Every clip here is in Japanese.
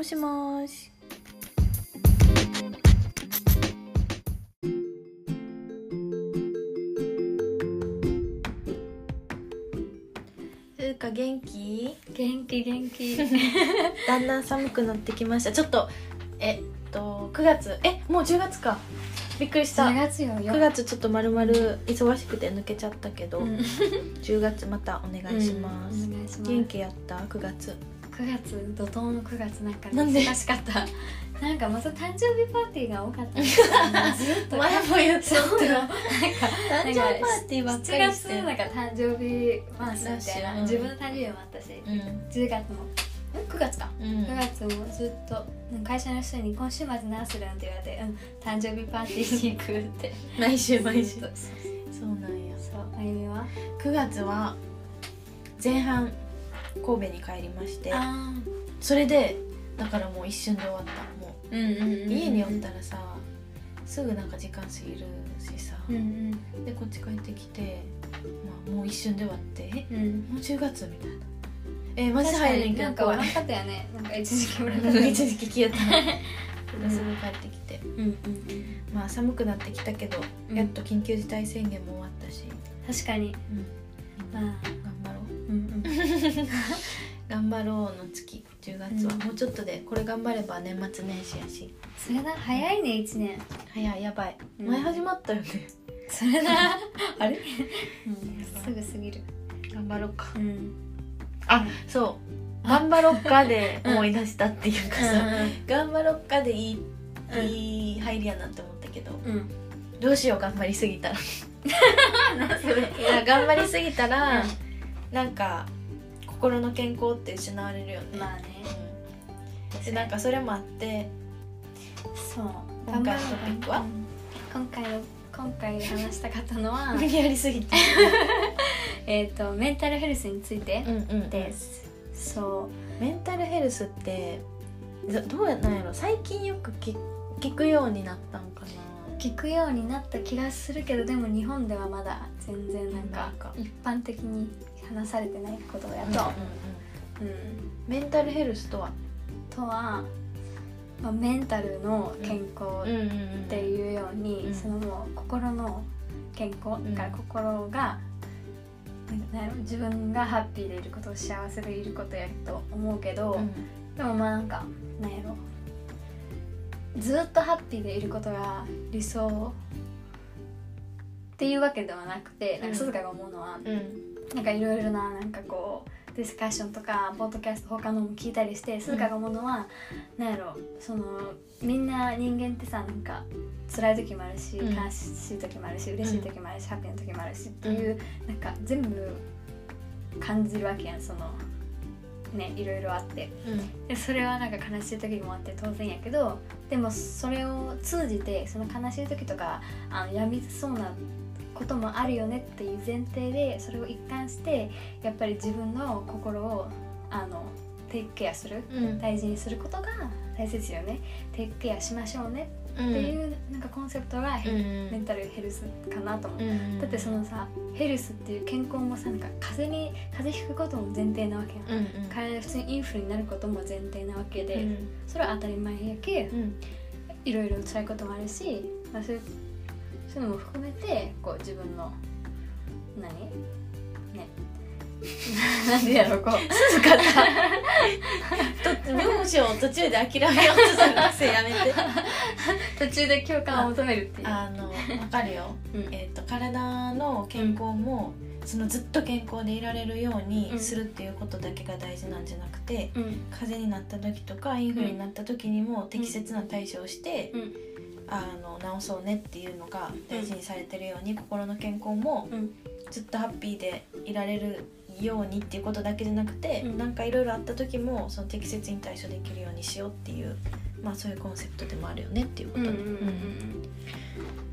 もしもーし。ふうか元気？元気元気。だんだん寒くなってきました。ちょっとえっと9月えもう10月か。びっくりした。10月よよ。9月ちょっとまるまる忙しくて抜けちゃったけど、うん。10月またお願いします、うんお願いします。元気やった？9月9月怒涛の9月なんかねなんで？忙しかった。なんかまず誕生日パーティーが多かった。んですよずっと前も言った。そう。よなんか誕生日パーティーばっか7りして。月なんか誕生日マンスみたいな。うん自分の誕生日もあったしうん。10月も。ん9月か？うん。9月もずっとうん会社の人に「今週末何するん?」って言われて「うん誕生日パーティーに行く」って。毎週毎週。そうなんや。そうあゆみは？9月は前半神戸に帰りましてあそれでだからもう一瞬で終わった。もーう家におったらさすぐなんか時間過ぎるしさ。うんうん。でこっち帰ってきて、まあ、もう一瞬で終わってえうん。もう10月みたいな。えー、マジ早いねんにけどなんか悪かったよね。なんか一時期悪かった一時期消えた。すぐ帰ってきて。うんうんうん。まあ寒くなってきたけど、うん。やっと緊急事態宣言も終わったし、確かに。うん、まあううんうん。頑張ろうの月10月は、うん。もうちょっとでこれ頑張れば年末年始やし。それだ。早いね一年。早いやばい、うん。前始まったよね。それだ。あれ？すぐ過ぎる。頑張ろうか。うん。あそう。頑張ろっかで思い出したっていうかさ、頑張ろっかでいいうん。いい入りやなって思ったけどうん。どうしよう頑張りすぎたら。いや頑張りすぎたら、うんなんか心の健康って失われるよね、まあね。うん。でなんかそれもあってそう。今回のトピックは？うん。今回の今回話したかったのは やりすぎて。えっとメンタルヘルスについてうんうんです。そメンタルヘルスってどどうやなんやろ？最近よく聞聞くようになったんかな？う聞くようになった気がするけどでも日本ではまだ全然なんか。一般的に話されてないことやと、うんうんメンタルヘルスとは？とは、まあ、メンタルの健康っていうように、うんそのもう心の健康、ん。だから心が自分がハッピーでいること幸せでいることやると思うけど、うん。でもまあなんかなんやろ。ずっとハッピーでいることが理想っていうわけではなくてなんか鈴鹿が思うのは、うんなんかいろいろななんかこうディスカッションとかポッドキャスト他のも聞いたりして鈴鹿が思うのは、なんやろそのみんな人間ってさなんか辛い時もあるし、うん。悲しい時もあるし嬉しい時もあるし、ハッピーな時もあるしっていう、なんか全部感じるわけやんそのねいろいろあって。うん。でそれはなんか悲しい時もあって当然やけどでもそれを通じてその悲しい時とかあの病みそうなこともあるよねっていう前提でそれを一貫してやっぱり自分の心をあのテイクケアするうん。大事にすることが大切よね。テイクケアしましょうねうんっていうなんかコンセプトがうん。メンタルヘルスかなと思う。うん。だってそのさヘルスっていう健康もさなんか風邪に風邪ひくことも前提なわけやん。うんうん。体が普通にインフルになることも前提なわけで、うん。それは当たり前やけうん。いろいろ辛いこともあるし、まあ、そういうそういうのも含めてこう自分の何？ね。なんでやろうこう。鈴鹿さと文章を途中で諦めようとする癖やめて。途中で共感を求めるっていう。あのわかるよ、うん。えー、と体の健康も、そのずっと健康でいられるようにするっていうことだけが大事なんじゃなくて、うん。風邪になった時とかインフルになった時にも適切な対処をして、うんあの治そうねっていうのが大事にされてるように、心の健康もうん。ずっとハッピーでいられるようにっていうことだけじゃなくて、うん。なんかいろいろあった時もその適切に対処できるようにしようっていう、まあ、そういうコンセプトでもあるよねっていうことね。うんうんうんう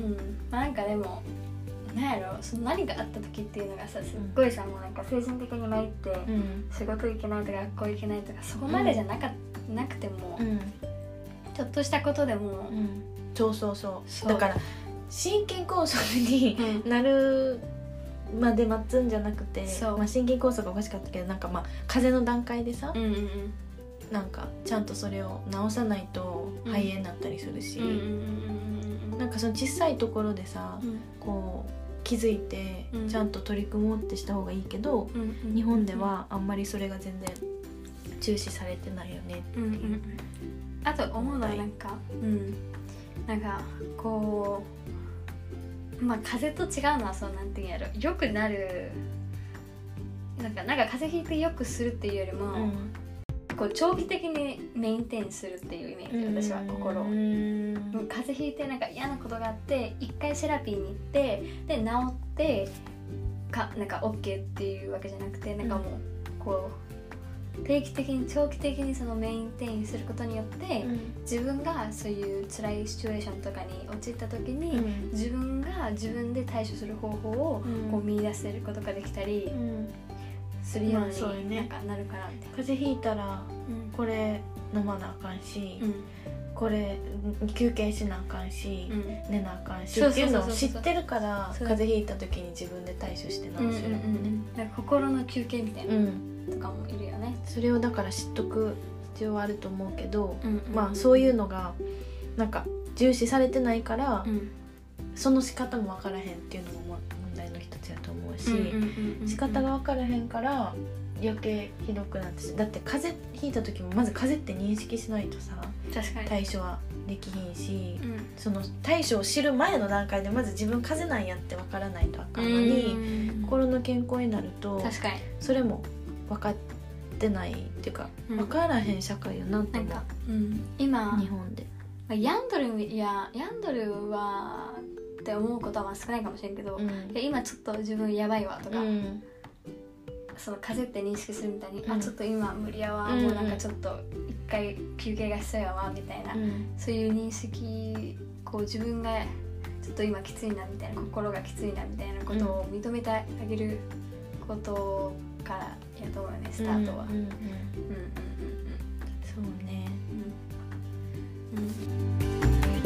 んうん。まあなんかでもなんやろその何があった時っていうのがさすっごいさ、もうなんか精神的に参って、うん。仕事行けないとか学校行けないとかそこまでじゃなか、なくても、うん。ちょっとしたことでも、うんそうそうそう。だから心筋梗塞にうん。なるまで待つんじゃなくて、そう。まあ、心筋梗塞が欲しかったけどなんかまあ風邪の段階でさ、うんうんうん。なんかちゃんとそれを直さないと肺炎になったりするし、うんうんうんなんかその小さいところでさうん。うんこう気づいてうん。ちゃんと取り組もうってした方がいいけど、うんうん日本ではあんまりそれが全然重視されてないよねっていう。うんうんあと思うのはなんかうんなんかこうまあ風邪と違うのはそうなんていうんやろよくなるなんかなんか風邪ひいてよくするっていうよりも、うんこう長期的にメインテインするっていうイメージ私は心を。うんもう風邪ひいてなんか嫌なことがあって一回セラピーに行ってで治ってかなんか OK っていうわけじゃなくてなんかもうこう定期的に長期的にそのメインテインすることによって、自分がそういう辛いシチュエーションとかに陥った時に、うん。自分が自分で対処する方法をうん。こう見出せることができたりうん。するようになんかなるかなみたいな。風邪ひいたらうん。これ飲まなあかんし、うん。これ休憩しなあかんし、うん。寝なあかんしっていうのを知ってるから風邪ひいた時に自分で対処して治うんうんせるもん。ね。なんか心の休憩みたいな。うんとかもいるよね。それをだから知っとく必要はあると思うけど、うんまあそういうのがなんか重視されてないから、うん。その仕方も分からへんっていうのもまあ問題の一つやと思うし、うんうんうんうん仕方が分からへんから余計ひどくなってしだって風邪ひいた時もまず風邪って認識しないとさ確かに、対処はできひんし、うん。その対処を知る前の段階でまず自分風邪なんやって分からないとあかんのに、うん。心の健康になると確かに。それも分かってないっていうか、うん。分からへん社会よなと思う。なんか、うん、今日本で。まあヤンドルいやヤンドルはって思うことはまあ少ないかもしれんけど、いうん。や今ちょっと自分やばいわとか、うん。その風邪って認識するみたいに、うん。あちょっと今無理やわ、うんもうなんかちょっと一回休憩が必要やわみたいな、うん。そういう認識こう自分がちょっと今きついなみたいな心がきついなみたいなことを認めてあげることからやと思うよねスタートは。うんうんうん。うんうん。そうねうんうん。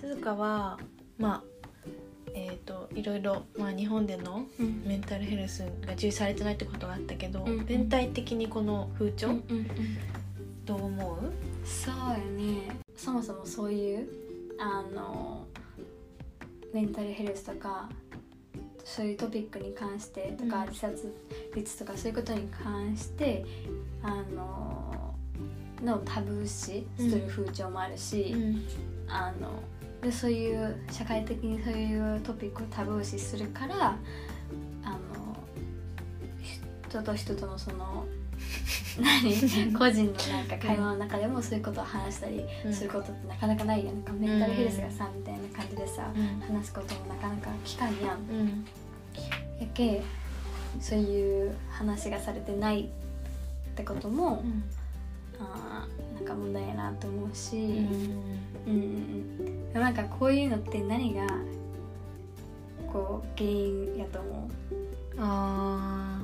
鈴鹿はまあえっ、といろいろ、まあ、日本でのうんタルヘルスが重視されてないってことがあったけど、うんうん。全体的にこの風潮、うんうんうん。どう思う？そうよね。そもそもそういうあのメンタルヘルスとかそういうトピックに関してとか、うん。自殺率とかそういうことに関してあののタブー視する風潮もあるし、ん。あのでそういう社会的にそういうトピックをタブー視するから人と人とのその 何？個人のなんか会話の中でもそういうことを話したりうん。することってなかなかないやん。かメンタルヘルスがさみたいな感じでさうん。話すこともなかなか聞かんやん。うん。やけそういう話がされてないってことも、あーなんか問題やなと思うし、うん。うんなんかこういうのって何がこう原因やと思あー。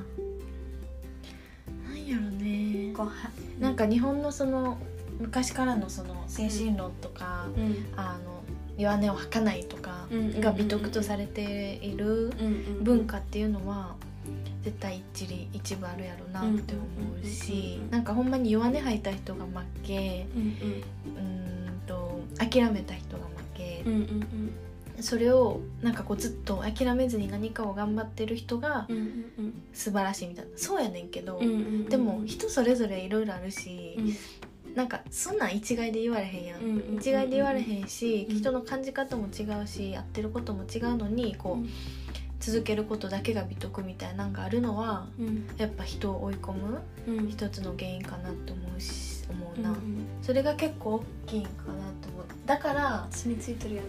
なんやろね。うこうはなんか日本のその昔からのその精神論とか、うん。あの弱音を吐かないとかが美徳とされている文化っていうのは絶対一理一部あるやろなって思うしなんかほんまに弱音吐いた人が負けうんと諦めた人が負けうんうんうんそれをなんかこうずっと諦めずに何かを頑張ってる人が素晴らしいみたいな。そうやねんけど、でも人それぞれいろいろあるし、うん。なんかそんなん一概で言われへんやん、一概で言われへんし、うん人の感じ方も違うしやってることも違うのにこう、うん。続けることだけが美徳みたいなんがあるのはうん。やっぱ人を追い込むうん。一つの原因かなと思うし思うな、うんそれが結構大きいんかなと思う。だから、染みついてるよね。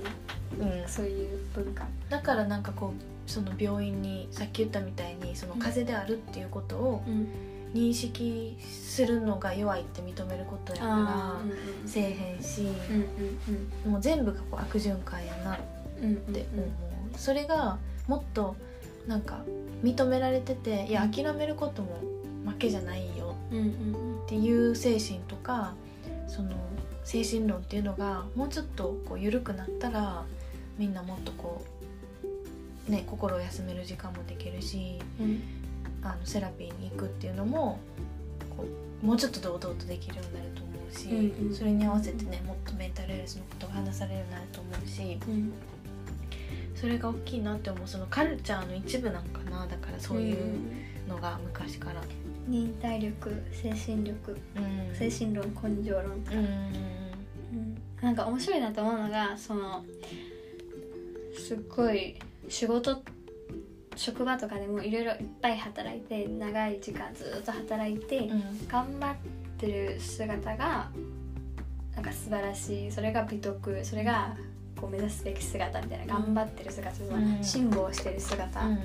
うん、そういう文化。だからなんかこうその病院にさっき言ったみたいにその風邪であるっていうことをうん。認識するのが弱いって認めることやかあらーせえへんし、うんもう全部がこう悪循環やなっう。んうんうん。て思う、それがもっとなんか認められてていやうん。諦めることも負けじゃないよ。うんうんっていう精神とかその精神論っていうのがもうちょっとこう緩くなったらみんなもっとこうね心を休める時間もできるしうんあのセラピーに行くっていうのもこうもうちょっと堂々とできるようになると思うし、うんうんそれに合わせてねもっとメンタルヘルスのことが話されるようになると思うしうんそれが大きいなって思うそのカルチャーの一部なんかなだからそういうのが昔から。忍耐力精神力うん。精神論根性論。とか、うん。うん。なんか面白いなと思うのがそのすっごい仕事職場とかでもいろいろいっぱい働いて長い時間ずっと働いて、うん。頑張ってる姿がなんか素晴らしい。それが美徳。それがこう目指すべき姿みたいな頑張ってる姿、うん。辛抱してる姿。うん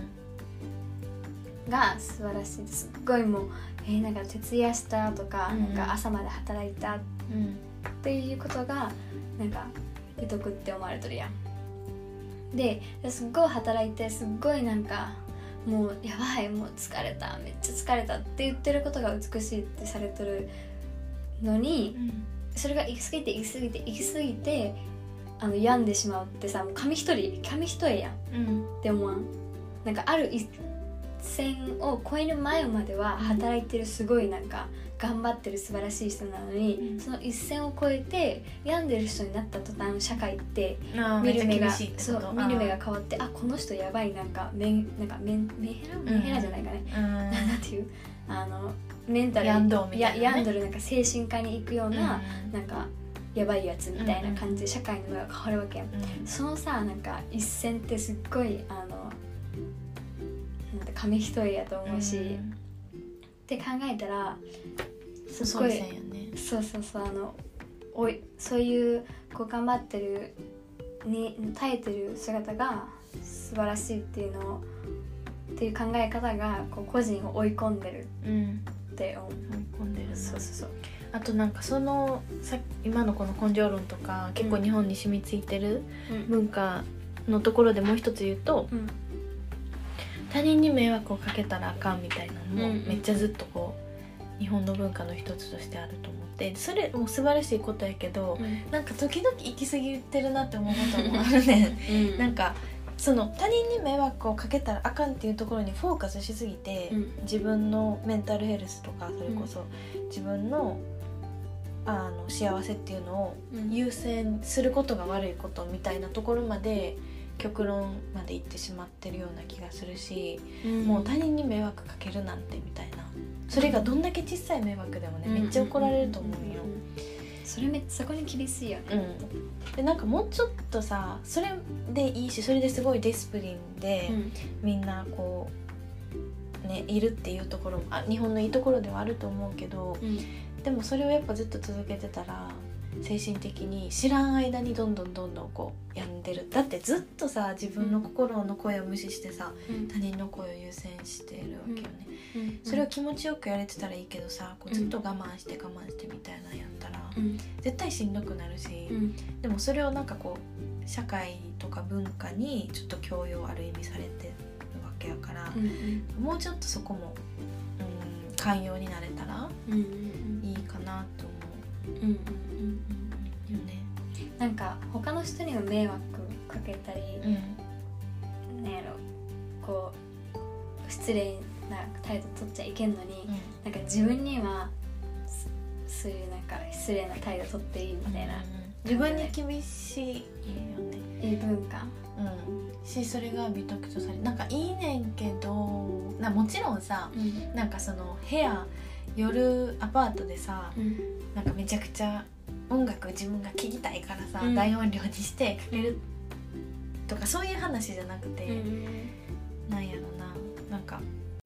が素晴らしいす。っごいもう、えーなんか徹夜したとか,、うんなんか朝まで働いたうんっていうことがなんか美徳って思われとるやん。ですっごい働いてすっごいなんかもうやばいもう疲れためっちゃ疲れたって言ってることが美しいってされとるのにそれが行き過ぎて行き過ぎて行き過ぎてあの病んでしまうってさもう紙一人紙一重やん。っうん。て思わん？なんかある一線を超える前までは働いてるすごいなんか頑張ってる素晴らしい人なのに、うん。その一線を越えて病んでる人になった途端社会って見る目がそう見る目が変わってあこの人やばいなんかメンなんかメヘラ？メンヘラじゃないかね、うん。なんていう？あのメンタル病んね。や病んどるなんか精神科に行くような、うん。なんかやばいやつみたいな感じで社会の目が変わるわけうん。そのさなんか一線ってすっごいあの紙一重やと思うし、うんって考えたらすっそうごいねそうそうそうあのおいそういうこう頑張ってるに耐えてる姿が素晴らしいっていうのをっていう考え方がこう個人を追い込んでるうんって思う。追い込んでるなそうそうそう。あとなんかそのさ今のこの根性論とか結構日本に染みついてるうん文化のところでもう一つ言うとうん他人に迷惑をかけたらあかんみたいなのもうんうんめっちゃずっとこう日本の文化の一つとしてあると思って。それも素晴らしいことやけどなんか時々行き過ぎてるなって思うこともあるね。うん。なんかその他人に迷惑をかけたらあかんっていうところにフォーカスしすぎて、うん。自分のメンタルヘルスとかそれこそ自分のあの幸せっていうのをうん。優先することが悪いことみたいなところまで極論まで行ってしまってるような気がするし、もう他人に迷惑かけるなんてみたいな。それがどんだけ小さい迷惑でもね、めっちゃ怒られると思うよ。それめっちゃそこに厳しいよね。うん、でなんかもうちょっとさそれでいいしそれですごいディスプリンで、うん。みんなこうねいるっていうところもあ日本のいいところではあると思うけどうん。でもそれをやっぱずっと続けてたら精神的に知らん間にどんどんどんどんこう病んでる。だってずっとさ自分の心の声を無視してさうん。他人の声を優先してるわけよね、うん。それを気持ちよくやれてたらいいけどさこうずっと我慢して我慢してみたいなのやったら、うん。絶対しんどくなるし、うん。でもそれをなんかこう社会とか文化にちょっと強要ある意味されてるわけやから、うんもうちょっとそこも、うん、寛容になれたらいいかなと思うんうんうんうよね。なんか他の人にも迷惑かけたり、うん。なんやろ。こう失礼な態度取っちゃいけんのに、なんか自分にはすそういうなんか失礼な態度取っていいみたいな、自分に厳しいよね。いい文化。うん、しそれが美徳とされなんかいいねんけどなもちろんさうん。なんかその部屋夜アパートでさうん。なんかめちゃくちゃ音楽自分が聴きたいからさ、うん。大音量にしてかけるとかそういう話じゃなくて、なんやろな。なんか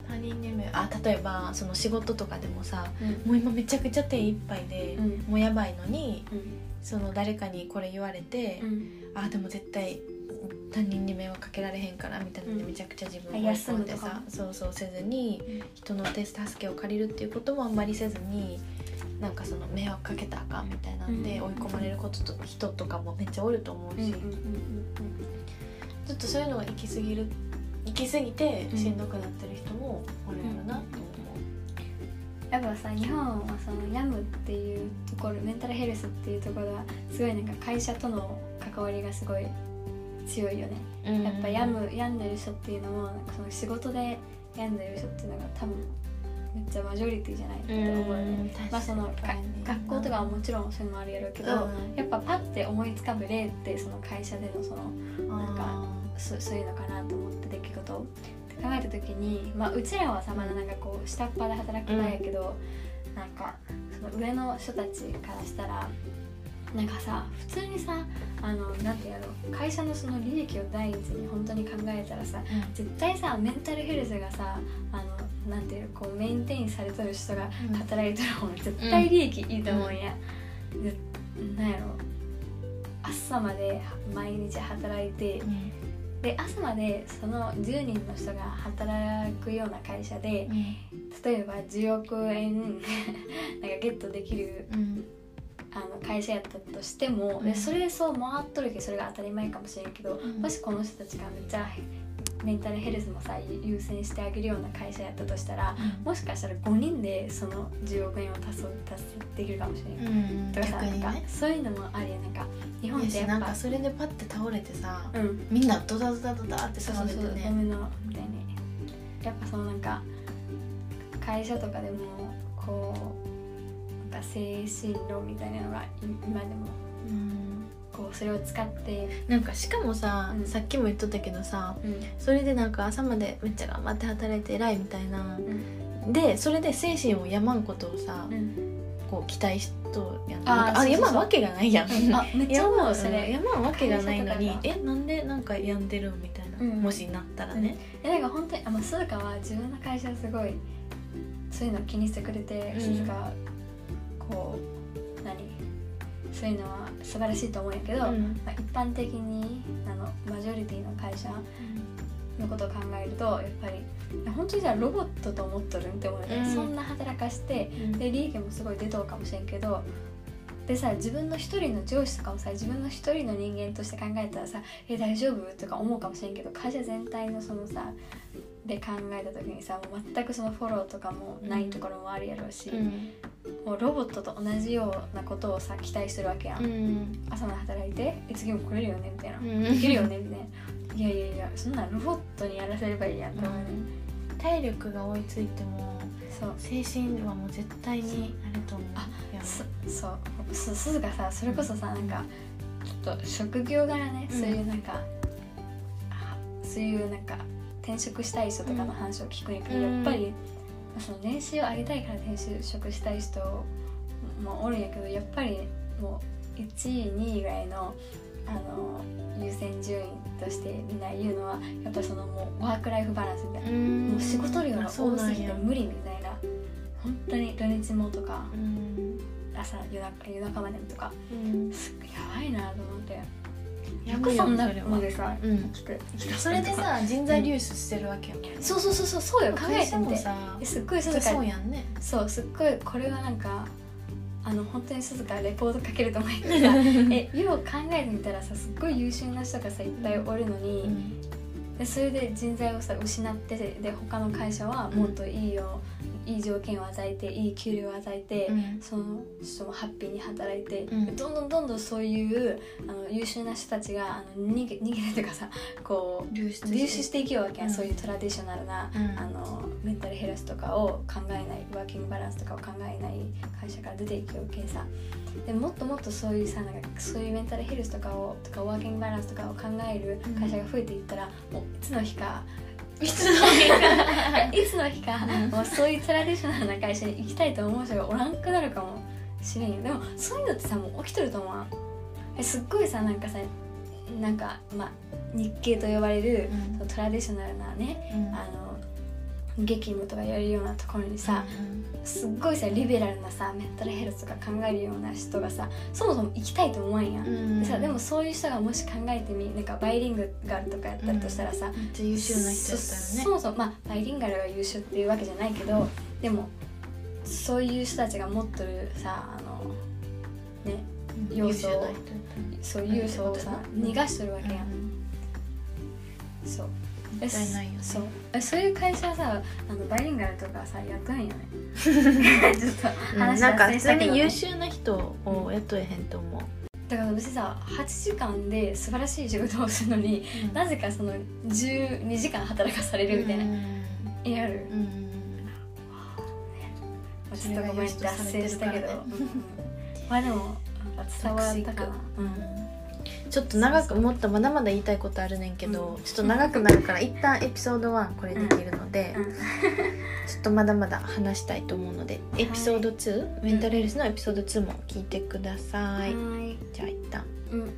他人に迷あ例えばその仕事とかでもさもう今めちゃくちゃ手一杯で、うん。もうやばいのにうん。その誰かにこれ言われて、うん。あでも絶対他人に迷惑かけられへんからみたいなのでうん。めちゃくちゃ自分あを追い込んでさそうそうせずにうん。人の手助けを借りるっていうこともあんまりせずになんかその迷惑かけたらあかんみたいなんでうん。追い込まれることと人とかもめっちゃおると思うし、ちょっとそういうのが行き過ぎる行き過ぎてしんどくなってる人もおるやろなと思う。やっぱさ日本はそのヤムっていうところメンタルヘルスっていうところはすごいなんか会社との関わりがすごい強いよね、やっぱ病む病んでる人っていうのもなんかその仕事で病んでる人っていうのが多分めっちゃマジョリティじゃないって思うね、まあその学校とかはもちろんそういうのもあるやろうけど、やっぱパッて思いつかぶ例ってその会社でのそのなんかそそういうのかなと思って出来事考えた時に、まあ、うちらはさまだなんかこう下っ端で働く前やけど、うん、なんかその上の人たちからしたらなんかさ普通にさあのなんていうの会社のその利益を第一に本当に考えたらさ、うん、絶対さメンタルヘルスがさあのなんていうこうメインテインされとる人が働いてる方が絶対利益いいと思うんや、うん、なんやろ朝まで毎日働いて、うん。で朝までその10人の人が働くような会社で、うん、例えば10億円 なんかゲットできる、うん、あの会社やったとしても、うん、でそれでそう回っとるけどそれが当たり前かもしれんけど、もしこの人たちがめっちゃメンタルヘルスもさ優先してあげるような会社やったとしたら、うん、もしかしたら5人でその10億円を達成できるかもしれない、うん、とかさ、ね、なんかそういうのもありなんか日本ってやっぱなんかそれでパッて倒れてさ、うん、みんなドダドダドダって刺されてね。そうそうドミノみたいに。やっぱそのなんか会社とかでもこうか精神論みたいなのが今でも、うん。こうそれを使って。なんかしかもさ、うん、さっきも言っとったけどさ、うん、それでなんか朝までめっちゃ頑張って働いて偉いみたいな、うん、でそれで精神を病まんことをさ、こう期待しとやん。ああ病まんわけがないやん、あめっちゃ思うそれ。病まんわけがないのにえなんでなんか病んでるみたいな、もしなったらね、うん、えなんか本当にあ、まあ、鈴鹿は自分の会社すごいそういうの気にしてくれて、鈴鹿こう何そういうのは素晴らしいと思うんやけど、うん、まあ、一般的にあのマジョリティの会社のことを考えるとやっぱり本当にじゃあロボットと思っとるんって思うよね、うん、そんな働かして、で利益もすごい出とうかもしれんけどでさ自分の一人の上司とかもさ自分の一人の人間として考えたらさ「え大丈夫?」とか思うかもしれんけど会社全体のそのさで考えた時にさもう全くそのフォローとかもないところもあるやろうし、うん、もうロボットと同じようなことをさ期待してるわけやん、うん、朝まで働いてえ次も来れるよねみたいな、うん、できるよねみたいな。いやいやいやそんなロボットにやらせればいいやんって思うね、体力が追いついてもそう。精神はもう絶対にあると思うあそう。すすずがさそれこそさなんかちょっと職業柄ね、そういうなんかそういうなんか転職したい人とかの話を聞くんやけど、やっぱりその年収を上げたいから転職したい人もおるんやけどやっぱりもう1位2位ぐらいのあの優先順位としてみんな言うのはやっぱそのもうワークライフバランスみたいな。もう仕事量が多すぎて無理みたいな。本当に土日もとか朝夜中夜中までとか。やばいなと思って。よくそんなのでさ、うん、それでさ人材流出してるわけよ、うん、そうそうそうそうそうよ。考えてみてすっごい静かそうやんね。そうすっごいこれはなんかあの本当に静かレポートかけると思うけどえよう考えてみたらさすっごい優秀な人がさいっぱいおるのに、うん、でそれで人材をさ失ってで他の会社はもっといいよ、いい条件を与えていい給料を与えて、うん、その人もハッピーに働いて、うん、どんどんどんどんそういうあの優秀な人たちがあの逃げ逃げるというかさこう流出して。いきようわけや、うん、そういうトラディショナルな、あのメンタルヘルスとかを考えないワーキングバランスとかを考えない会社から出ていきようけさ。でもっともっとそういうさなんかそういうメンタルヘルスとかをとかワーキングバランスとかを考える会社が増えていったら、もういつの日かいつの日か。いつの日か、もうそういうトラディショナルな会社に行きたいと思う人がおらんくなるかもしれんよ。でもそういうのってさもう起きてると思うえすっごいさなんかさなんかまあ日系と呼ばれる、うん、トラディショナルなね、うん、あの激務とかやるようなところにさ、うん、すっごいさリベラルなさメンタルヘルスとか考えるような人がさそもそも行きたいと思わんや、うん、でさでもそういう人がもし考えてみなんかバイリンガルとかやったとしたらさ、うん、優秀な人だったらね。そもそもまあバイリンガルが優秀っていうわけじゃないけどでもそういう人たちが持っとるさあのね要素をそういう要素をさ逃がしとるわけやん、そうもったいないよね。そう。えそういう会社さあのバイリンガルとかさ雇うんよね。ちょっとうん。話なんか普通脱線したけどに優秀な人を雇えへんと思う、だから別にさ8時間で素晴らしい仕事をするのになぜかその12時間働かされるみたいな、えある。うん。ちょっとごめんそれが良しと脱されてるからね。線したけど、う んまあでもなんか伝わったかな、うんちょっと長くもっとまだまだ言いたいことあるねんけど、ちょっと長くなるから一旦エピソード1これできるので、うん。ちょっとまだまだ話したいと思うのでエピソード2、メンタルヘルスのエピソード2も聞いてください、はい。じゃあ一旦。うん